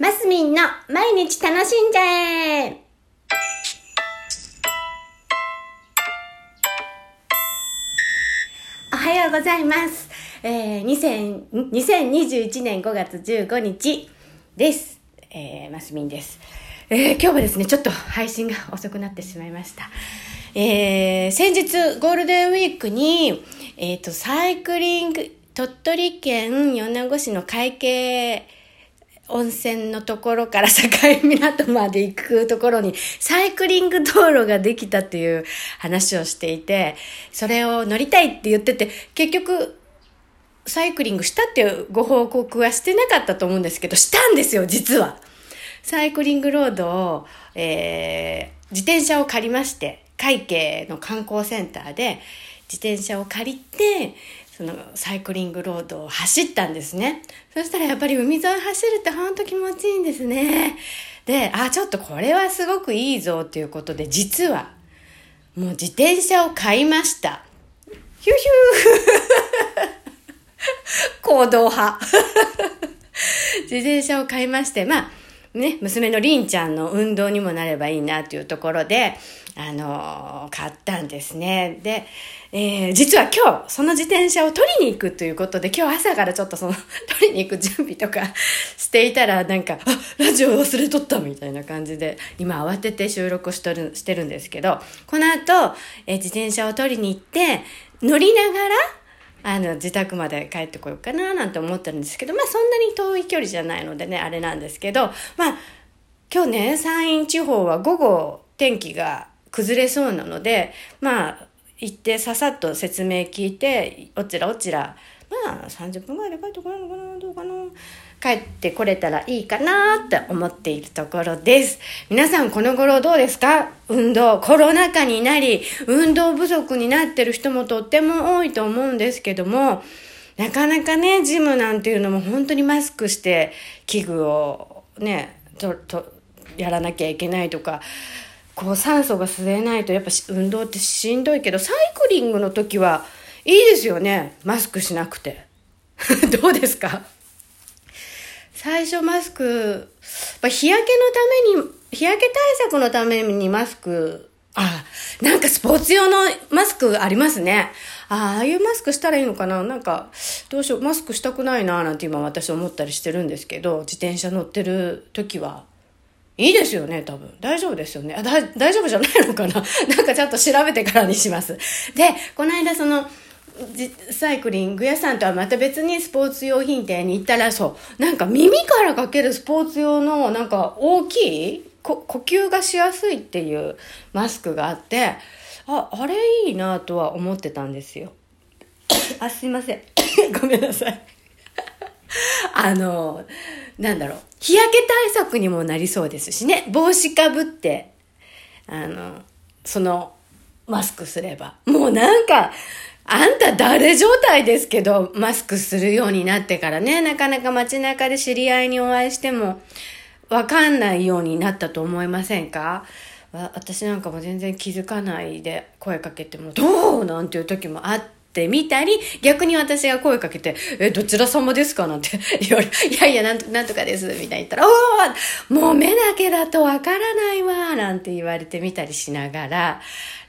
マスミンの毎日楽しんじゃえおはようございます。えー、2000 2021年5月15日です。えー、マスミンです。えー、今日はですね、ちょっと配信が遅くなってしまいました。えー、先日ゴールデンウィークに、えっ、と、サイクリング、鳥取県米子市の会計温泉のところから境港まで行くところにサイクリング道路ができたっていう話をしていて、それを乗りたいって言ってて、結局、サイクリングしたっていうご報告はしてなかったと思うんですけど、したんですよ、実は。サイクリングロードを、えー、自転車を借りまして、会計の観光センターで自転車を借りて、そのサイクリングロードを走ったんですね。そしたらやっぱり海沿い走るってほんと気持ちいいんですね。で、あ、ちょっとこれはすごくいいぞっていうことで、実は、もう自転車を買いました。ヒュヒュー 行動派。自転車を買いまして、まあ、ね、娘のりんちゃんの運動にもなればいいなというところで、あの買ったんですね。で、えー実は今日、その自転車を取りに行くということで、今日朝からちょっとその、取りに行く準備とかしていたら、なんか、あ、ラジオ忘れとったみたいな感じで、今慌てて収録しとる、してるんですけど、この後、えー自転車を取りに行って、乗りながら、あの、自宅まで帰ってこようかななんて思ってるんですけど、まあそんなに遠い距離じゃないのでね、あれなんですけど、まあ、今日ね、山陰地方は午後天気が崩れそうなので、まあ、行ってささっと説明聞いて、おちらおちら、まあ30分ぐらいで帰ってこれるのかなどうかな帰ってこれたらいいかなって思っているところです。皆さんこの頃どうですか？運動。コロナ禍になり、運動不足になってる人もとっても多いと思うんですけども、なかなかね、ジムなんていうのも本当にマスクして器具をね、と、と、やらなきゃいけないとか、こう酸素が吸えないとやっぱ運動ってしんどいけど、サイクリングの時はいいですよね。マスクしなくて。どうですか？最初マスク、まあ日焼けのために、日焼け対策のためにマスク、あ、なんかスポーツ用のマスクありますね。あああいうマスクしたらいいのかな？なんか、どうしよう、マスクしたくないななんて今私思ったりしてるんですけど、自転車乗ってる時は、いいですよね、多分。大丈夫ですよね。あ、だ、大丈夫じゃないのかな？なんかちゃんと調べてからにします。で、この間その、サイクリング屋さんとはまた別にスポーツ用品店に行ったら、そう、なんか耳からかけるスポーツ用の、なんか大きい、こ呼吸がしやすいっていうマスクがあって、あ、あれいいなとは思ってたんですよ。あ、すいません。ごめんなさい。あの、なんだろう、日焼け対策にもなりそうですしね、帽子かぶって、あの、その、マスクすれば。もうなんか、あんた誰状態ですけど、マスクするようになってからね、なかなか街中で知り合いにお会いしても、わかんないようになったと思いませんか？私なんかも全然気づかないで声かけても、どう？なんていう時もあってみたり、逆に私が声かけて、え、どちら様ですか？なんて 言われ、いやいや、なんとなんとかです、みたいに言ったら、おおもう目だけだとわからないわ、なんて言われてみたりしながら、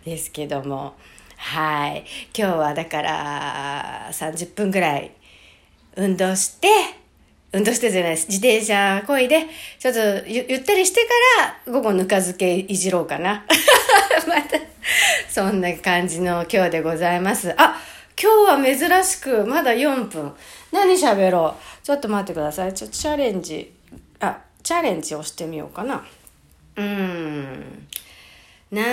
ですけども、はい。今日はだから、30分ぐらい運動して、運動してじゃないです。自転車こいで、ちょっとゆゆったりしてから、午後ぬか漬けいじろうかな。また、そんな感じの今日でございます。あ、今日は珍しく、まだ4分。何喋ろう？ちょっと待ってください。ちょっとチャレンジ、あ、チャレンジをしてみようかな。うーん。なー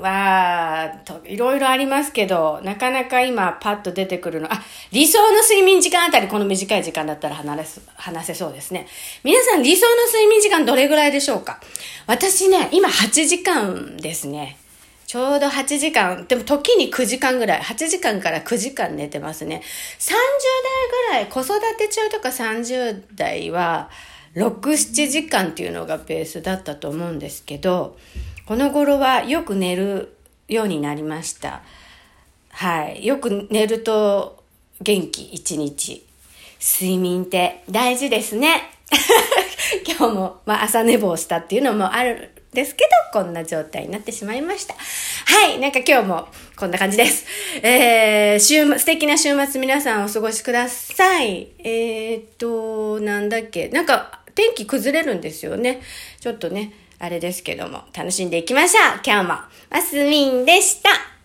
は、と、いろいろありますけど、なかなか今パッと出てくるの、あ、理想の睡眠時間あたりこの短い時間だったら話せ、話せそうですね。皆さん理想の睡眠時間どれぐらいでしょうか？私ね、今8時間ですね。ちょうど8時間、でも時に9時間ぐらい、8時間から9時間寝てますね。30代ぐらい、子育て中とか30代は、6、7時間っていうのがベースだったと思うんですけど、この頃はよく寝るようになりました。はい。よく寝ると元気、一日。睡眠って大事ですね。今日も、まあ、朝寝坊したっていうのもあるですけど、こんな状態になってしまいました。はい、なんか今日もこんな感じです。えー、週、素敵な週末皆さんお過ごしください。えー、っと、なんだっけ、なんか天気崩れるんですよね。ちょっとね、あれですけども、楽しんでいきましょう。今日も、マスミンでした。